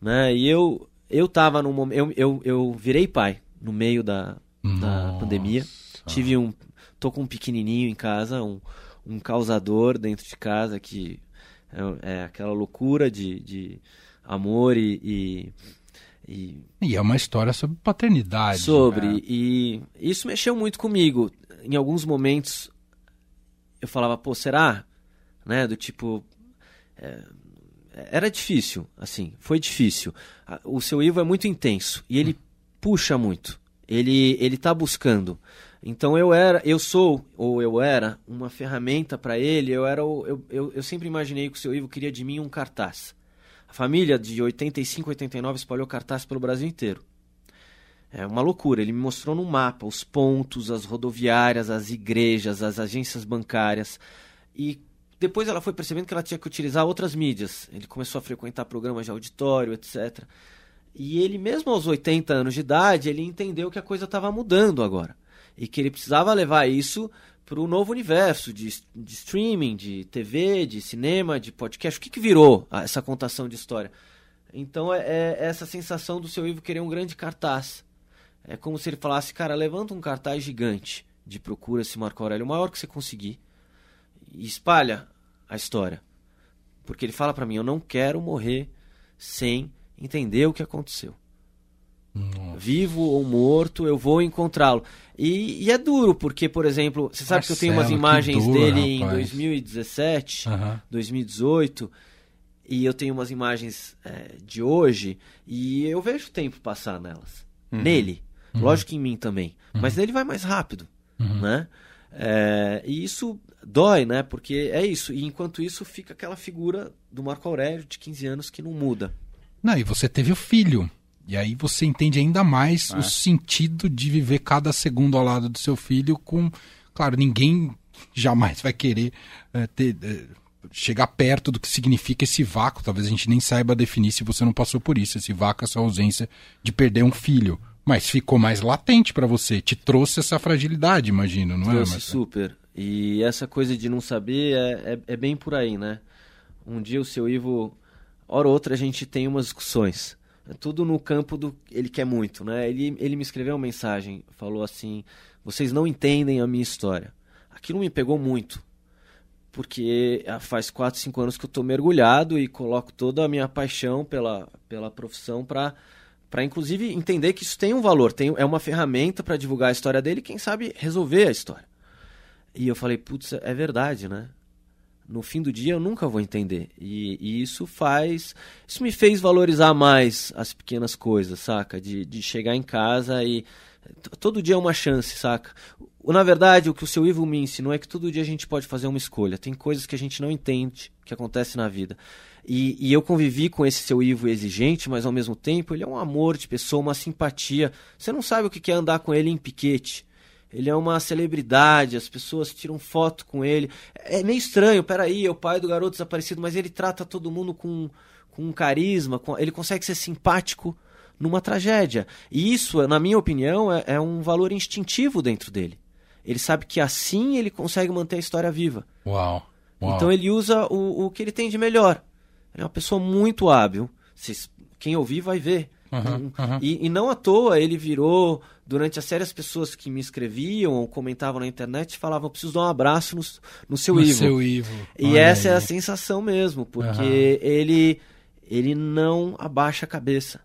né? E eu, eu tava num momento. Eu, eu, eu virei pai no meio da, da pandemia. Tive um. tô com um pequenininho em casa, um, um causador dentro de casa que é, é aquela loucura de, de amor e, e, e, e. é uma história sobre paternidade. Sobre. Né? E isso mexeu muito comigo. Em alguns momentos eu falava, pô, será? Né? Do tipo. É, era difícil, assim, foi difícil. O seu Ivo é muito intenso e ele puxa muito. Ele ele tá buscando. Então eu era, eu sou ou eu era uma ferramenta para ele. Eu era o, eu, eu, eu sempre imaginei que o seu Ivo queria de mim um cartaz. A família de 85, 89 espalhou cartaz pelo Brasil inteiro. É uma loucura. Ele me mostrou no mapa os pontos, as rodoviárias, as igrejas, as agências bancárias. E depois ela foi percebendo que ela tinha que utilizar outras mídias. Ele começou a frequentar programas de auditório, etc. E ele, mesmo aos 80 anos de idade, ele entendeu que a coisa estava mudando agora. E que ele precisava levar isso para o novo universo de, de, streaming, de TV, de cinema, de podcast. O que, que virou essa contação de história? Então é, é essa sensação do seu Ivo querer um grande cartaz. É como se ele falasse, cara, levanta um cartaz gigante de procura esse Marco Aurélio, o maior que você conseguir e espalha a história. Porque ele fala para mim, eu não quero morrer sem entender o que aconteceu. Nossa. Vivo ou morto, eu vou encontrá-lo. E, e, é duro, porque, por exemplo, você sabe Marcelo, que eu tenho umas imagens duro, dele rapaz. em 2017, uhum. 2018, e eu tenho umas imagens é, de hoje, e eu vejo o tempo passar nelas. Uhum. Nele. Uhum. Lógico que em mim também. Mas uhum. nele vai mais rápido, uhum. né? É, e isso dói, né? Porque é isso. E enquanto isso fica aquela figura do Marco Aurélio de 15 anos que não muda. Não, e você teve o filho. E aí você entende ainda mais é. o sentido de viver cada segundo ao lado do seu filho com. Claro, ninguém jamais vai querer é, ter, é, chegar perto do que significa esse vácuo. Talvez a gente nem saiba definir se você não passou por isso, esse vácuo, essa ausência de perder um filho. Mas ficou mais latente para você, te trouxe essa fragilidade, imagino, não trouxe é? Trouxe super. E essa coisa de não saber é, é, é, bem por aí, né? Um dia o seu Ivo, hora ou outra a gente tem umas discussões. É tudo no campo do ele quer muito, né? Ele, ele me escreveu uma mensagem, falou assim: vocês não entendem a minha história. Aquilo me pegou muito, porque faz 4, 5 anos que eu estou mergulhado e coloco toda a minha paixão pela, pela profissão para para inclusive entender que isso tem um valor, tem, é uma ferramenta para divulgar a história dele quem sabe resolver a história. E eu falei, putz, é verdade, né? No fim do dia eu nunca vou entender. E, e, isso faz. Isso me fez valorizar mais as pequenas coisas, saca? De, de chegar em casa e. Todo dia é uma chance, saca? Na verdade, o que o seu Ivo me ensinou é que todo dia a gente pode fazer uma escolha. Tem coisas que a gente não entende que acontece na vida. E, e, eu convivi com esse seu Ivo exigente, mas ao mesmo tempo ele é um amor de pessoa, uma simpatia. Você não sabe o que é andar com ele em piquete. Ele é uma celebridade, as pessoas tiram foto com ele. É meio estranho, peraí, é o pai do garoto desaparecido, mas ele trata todo mundo com, com um carisma, com, ele consegue ser simpático numa tragédia. E isso, na minha opinião, é, é um valor instintivo dentro dele. Ele sabe que assim ele consegue manter a história viva. Uau. Uau. Então ele usa o, o que ele tem de melhor. É uma pessoa muito hábil. quem ouvir vai ver. Uhum, uhum. E, e, não à toa ele virou, durante a série, as pessoas que me escreviam ou comentavam na internet falavam: preciso dar um abraço no, no seu no Ivo. Seu Ivo. E Olha essa aí. é a sensação mesmo, porque uhum. ele, ele não abaixa a cabeça.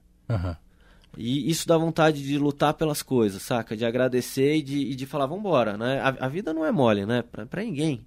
E isso dá vontade de lutar pelas coisas, saca? De agradecer e de, e de falar: vambora, né? A, a vida não é mole, né? Pra, pra ninguém.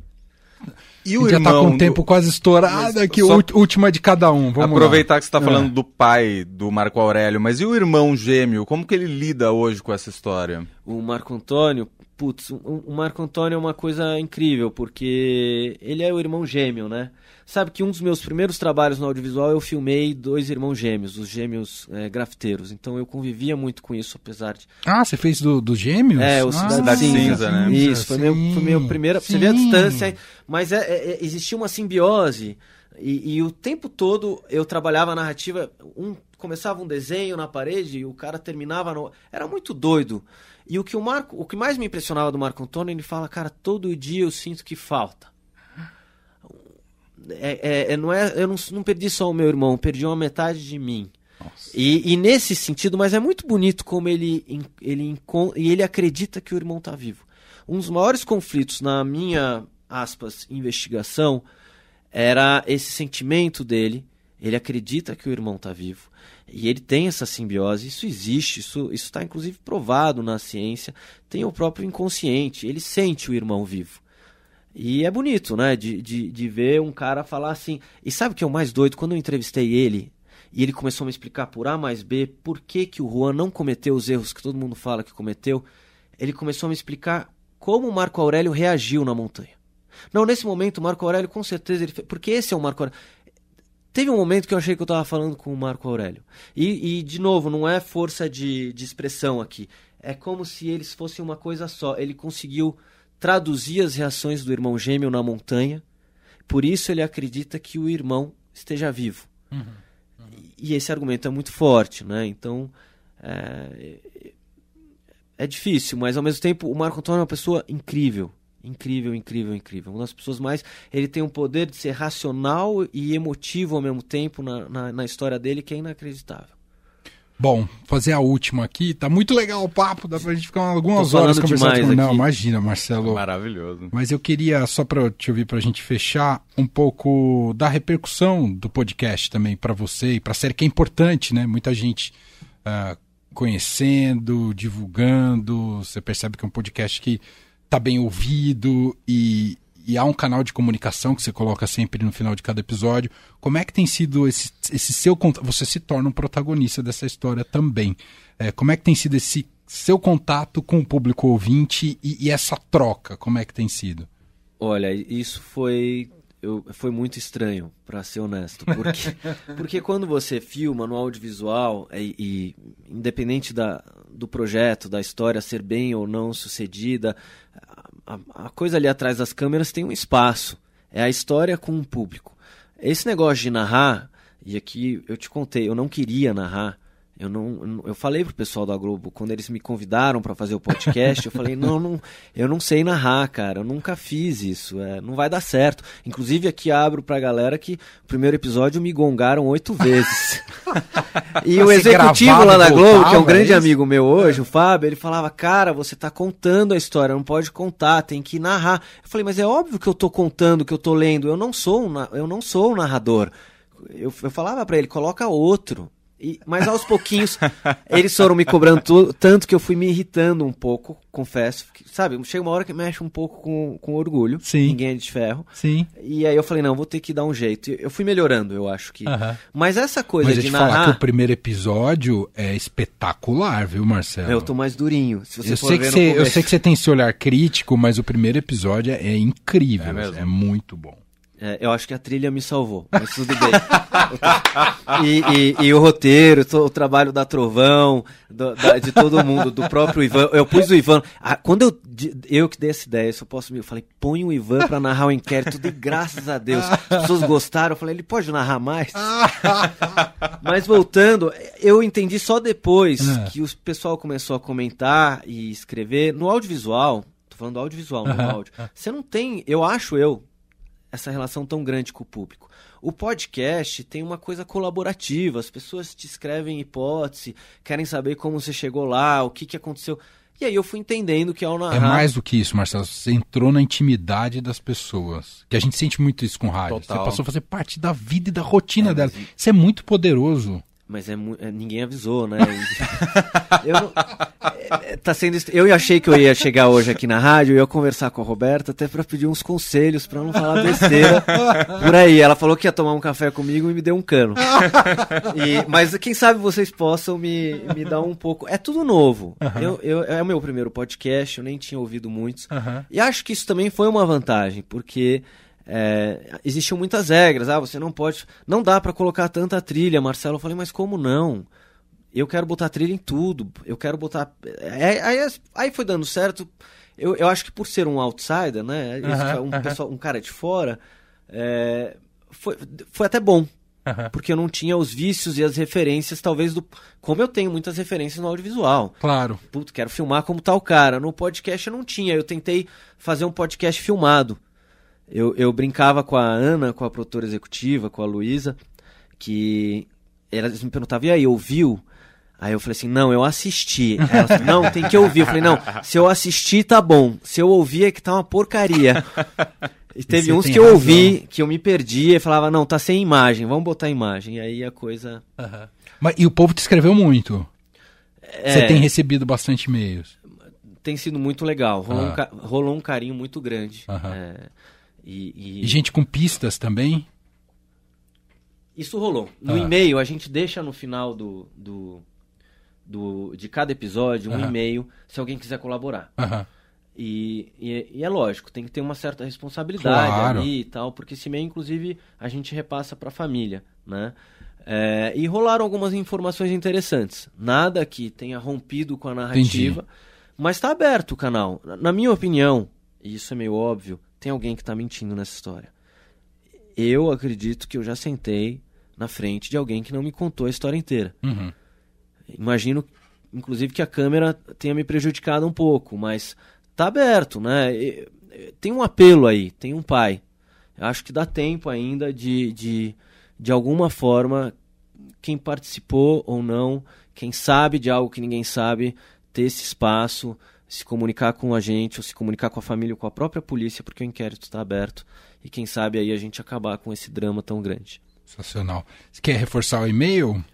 E o já tá com o tempo do... quase estourado aqui, só... última de cada um. Vamos Aproveitar lá. que você está falando é. do pai do Marco Aurélio, mas e o irmão gêmeo? Como que ele lida hoje com essa história? O Marco Antônio, putz, o Marco Antônio é uma coisa incrível, porque ele é o irmão gêmeo, né? Sabe que um dos meus primeiros trabalhos no audiovisual eu filmei dois irmãos gêmeos, os gêmeos é, grafiteiros. Então eu convivia muito com isso, apesar de. Ah, você fez do, do gêmeos? É, o ah, Cidade Cinza, Cinza, né? Isso, foi meu, foi meu primeiro. Sim. Você vê a distância, mas é, é, é, existia uma simbiose. E, e, o tempo todo eu trabalhava a narrativa. Um, começava um desenho na parede e o cara terminava no. Era muito doido. E o que o Marco, o que mais me impressionava do Marco Antônio, ele fala, cara, todo dia eu sinto que falta é, é, é, não é, eu não, não perdi só o meu irmão, perdi uma metade de mim. E, e, nesse sentido, mas é muito bonito como ele, ele, ele, ele acredita que o irmão está vivo. Um dos maiores conflitos na minha, aspas, investigação era esse sentimento dele. Ele acredita que o irmão está vivo. E ele tem essa simbiose, isso existe, isso está inclusive provado na ciência. Tem o próprio inconsciente, ele sente o irmão vivo. E é bonito, né? De, de, de ver um cara falar assim. E sabe o que é o mais doido? Quando eu entrevistei ele, e ele começou a me explicar por A mais B por que, que o Juan não cometeu os erros que todo mundo fala que cometeu, ele começou a me explicar como o Marco Aurélio reagiu na montanha. Não, nesse momento, o Marco Aurélio, com certeza, ele fez, porque esse é o Marco Aurélio. Teve um momento que eu achei que eu estava falando com o Marco Aurélio. E, e, de novo, não é força de, de expressão aqui. É como se eles fossem uma coisa só. Ele conseguiu traduzir as reações do irmão gêmeo na montanha. Por isso ele acredita que o irmão esteja vivo. Uhum e esse argumento é muito forte, né? Então é, é difícil, mas ao mesmo tempo o Marco Antônio é uma pessoa incrível, incrível, incrível, incrível. Uma das pessoas mais. Ele tem um poder de ser racional e emotivo ao mesmo tempo na, na, na história dele que é inacreditável. Bom, fazer a última aqui. Tá muito legal o papo, dá pra gente ficar algumas horas conversando com Não, imagina, Marcelo. Maravilhoso. Mas eu queria, só para te ouvir, pra gente fechar, um pouco da repercussão do podcast também para você e pra série, que é importante, né? Muita gente uh, conhecendo, divulgando. Você percebe que é um podcast que tá bem ouvido e, e há um canal de comunicação que você coloca sempre no final de cada episódio. Como é que tem sido esse, esse seu você se torna um protagonista dessa história também? É, como é que tem sido esse seu contato com o público ouvinte e, e essa troca? Como é que tem sido? Olha, isso foi eu, foi muito estranho, para ser honesto. Porque, porque quando você filma no audiovisual, e, e, independente da, do projeto, da história ser bem ou não sucedida, a, a coisa ali atrás das câmeras tem um espaço. É a história com o público. Esse negócio de narrar, e aqui eu te contei, eu não queria narrar. Eu não, eu falei pro pessoal da Globo quando eles me convidaram para fazer o podcast, eu falei não, não, eu não sei narrar, cara, eu nunca fiz isso, é, não vai dar certo. Inclusive aqui abro pra galera que o primeiro episódio me gongaram oito vezes. e o executivo lá da Globo, que é um grande é amigo meu hoje, o Fábio, ele falava, cara, você tá contando a história, não pode contar, tem que narrar. Eu falei, mas é óbvio que eu tô contando, que eu tô lendo, eu não sou um, eu não sou um narrador. Eu, eu falava para ele, coloca outro. E, mas aos pouquinhos eles foram me cobrando tudo, tanto que eu fui me irritando um pouco, confesso. Que, sabe, chega uma hora que mexe um pouco com, com orgulho. Sim. Ninguém é de ferro. Sim. E aí eu falei, não, vou ter que dar um jeito. Eu fui melhorando, eu acho que. Uh -huh. Mas essa coisa mas de narrar. falar que o primeiro episódio é espetacular, viu, Marcelo? Eu tô mais durinho. Se você eu, sei que você, eu sei que você tem esse olhar crítico, mas o primeiro episódio é, é incrível. É, é muito bom. É, eu acho que a trilha me salvou, mas tudo bem. e, e, e, o roteiro, o trabalho da Trovão, do, da, de todo mundo, do próprio Ivan. Eu pus o Ivan. Ah, quando eu, eu que dei essa ideia, eu posso me. Eu falei, põe o Ivan para narrar o inquérito, e graças a Deus. As pessoas gostaram. Eu falei, ele pode narrar mais? mas voltando, eu entendi só depois é. que o pessoal começou a comentar e escrever. No audiovisual, tô falando do audiovisual, no áudio. Você não tem, eu acho eu, essa relação tão grande com o público. O podcast tem uma coisa colaborativa, as pessoas te escrevem hipótese, querem saber como você chegou lá, o que, que aconteceu. E aí eu fui entendendo que ao narrar... É mais do que isso, Marcelo. Você entrou na intimidade das pessoas. Que a gente sente muito isso com rádio. Total. Você passou a fazer parte da vida e da rotina é, dela. Mas... Isso é muito poderoso. Mas é, é, ninguém avisou, né? eu não, é, é, tá sendo eu achei que eu ia chegar hoje aqui na rádio e ia conversar com a Roberta até para pedir uns conselhos para não falar besteira por aí. Ela falou que ia tomar um café comigo e me deu um cano. E, mas quem sabe vocês possam me, me dar um pouco. É tudo novo. Uhum. Eu, eu, é o meu primeiro podcast, eu nem tinha ouvido muitos. Uhum. E acho que isso também foi uma vantagem, porque é, existiam muitas regras. Ah, você não pode. Não dá para colocar tanta trilha, Marcelo. Eu falei, mas como não? Eu quero botar trilha em tudo. Eu quero botar. É, aí, aí foi dando certo. Eu, eu acho que por ser um outsider, né? um, pessoal, um cara de fora, é, foi, foi até bom. Porque eu não tinha os vícios e as referências, talvez, do. Como eu tenho muitas referências no audiovisual. Claro. Puto, quero filmar como tal cara. No podcast eu não tinha. Eu tentei fazer um podcast filmado. Eu, eu brincava com a Ana, com a produtora executiva, com a Luísa, que elas me perguntavam, e aí, ouviu? Aí eu falei assim, não, eu assisti. Aí elas, não, tem que ouvir. Eu falei, não, se eu assistir, tá bom. Se eu ouvir, é que tá uma porcaria. E teve uns que eu razão. ouvi, que eu me perdi e falava, não, tá sem imagem, vamos botar imagem. E aí a coisa. Uhum. Mas, e o povo te escreveu muito. É... Você tem recebido bastante e-mails. Tem sido muito legal. Rolou, uhum. um, ca... rolou um carinho muito grande. Uhum. É... E, e... e, gente com pistas também? Isso rolou. No e-mail, a gente deixa no final do, do, do de cada episódio um e-mail se alguém quiser colaborar. E, e, e, é lógico, tem que ter uma certa responsabilidade claro. ali e tal, porque esse e-mail, inclusive, a gente repassa para a família, né? É, e rolaram algumas informações interessantes. Nada que tenha rompido com a narrativa, Entendi. mas está aberto o canal. Na minha opinião, e isso é meio óbvio, tem alguém que está mentindo nessa história. Eu acredito que eu já sentei na frente de alguém que não me contou a história inteira. Uhum. Imagino, inclusive, que a câmera tenha me prejudicado um pouco, mas tá aberto, né? Tem um apelo aí, tem um pai. Acho que dá tempo ainda de, de, de alguma forma, quem participou ou não, quem sabe de algo que ninguém sabe, ter esse espaço, se comunicar com a gente, ou se comunicar com a família ou com a própria polícia, porque o inquérito está aberto. E quem sabe aí a gente acabar com esse drama tão grande. Sensacional. Você quer reforçar o e-mail?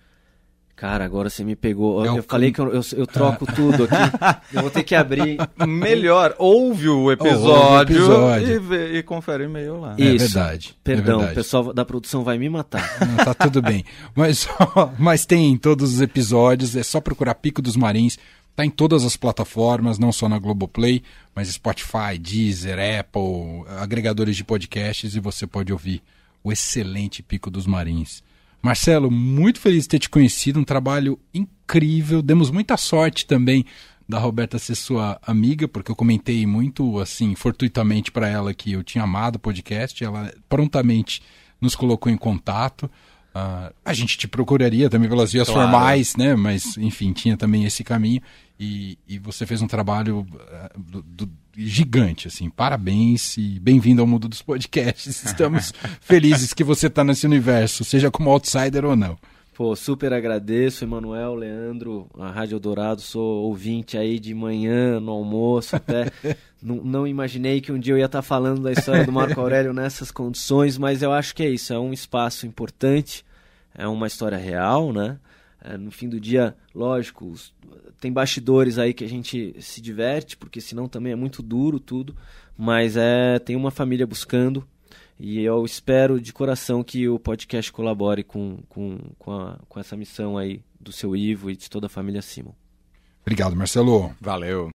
Cara, agora você me pegou. É eu falei que eu, eu, eu troco tudo aqui. eu vou ter que abrir. Melhor, ouve o episódio, ouve o episódio. E, vê, e, confere o e-mail lá. Isso. É verdade. Perdão, é verdade. o pessoal da produção vai me matar. Não, tá tudo bem. Mas, mas tem em todos os episódios, é só procurar Pico dos Marins. Tá em todas as plataformas, não só na Globoplay, mas Spotify, Deezer, Apple, agregadores de podcasts, e você pode ouvir o excelente Pico dos Marins. Marcelo, muito feliz de ter te conhecido, um trabalho incrível. Demos muita sorte também da Roberta ser sua amiga, porque eu comentei muito assim, fortuitamente para ela que eu tinha amado o podcast, ela prontamente nos colocou em contato. Uh, a gente te procuraria também pelas vias claro. formais, né? Mas, enfim, tinha também esse caminho. E, e você fez um trabalho uh, do, do, gigante, assim. Parabéns e bem-vindo ao mundo dos podcasts. Estamos felizes que você está nesse universo, seja como outsider ou não. Pô, super agradeço, Emanuel, Leandro, a Rádio Dourado, sou ouvinte aí de manhã, no almoço, até não, não, imaginei que um dia eu ia estar falando da história do Marco Aurélio nessas condições, mas eu acho que é isso, é um espaço importante, é uma história real, né? É, no fim do dia, lógico, tem bastidores aí que a gente se diverte, porque senão também é muito duro tudo, mas é tem uma família buscando e eu espero de coração que o podcast colabore com, com, com, a, com essa missão aí do seu Ivo e de toda a família Simon. Obrigado, Marcelo. Valeu.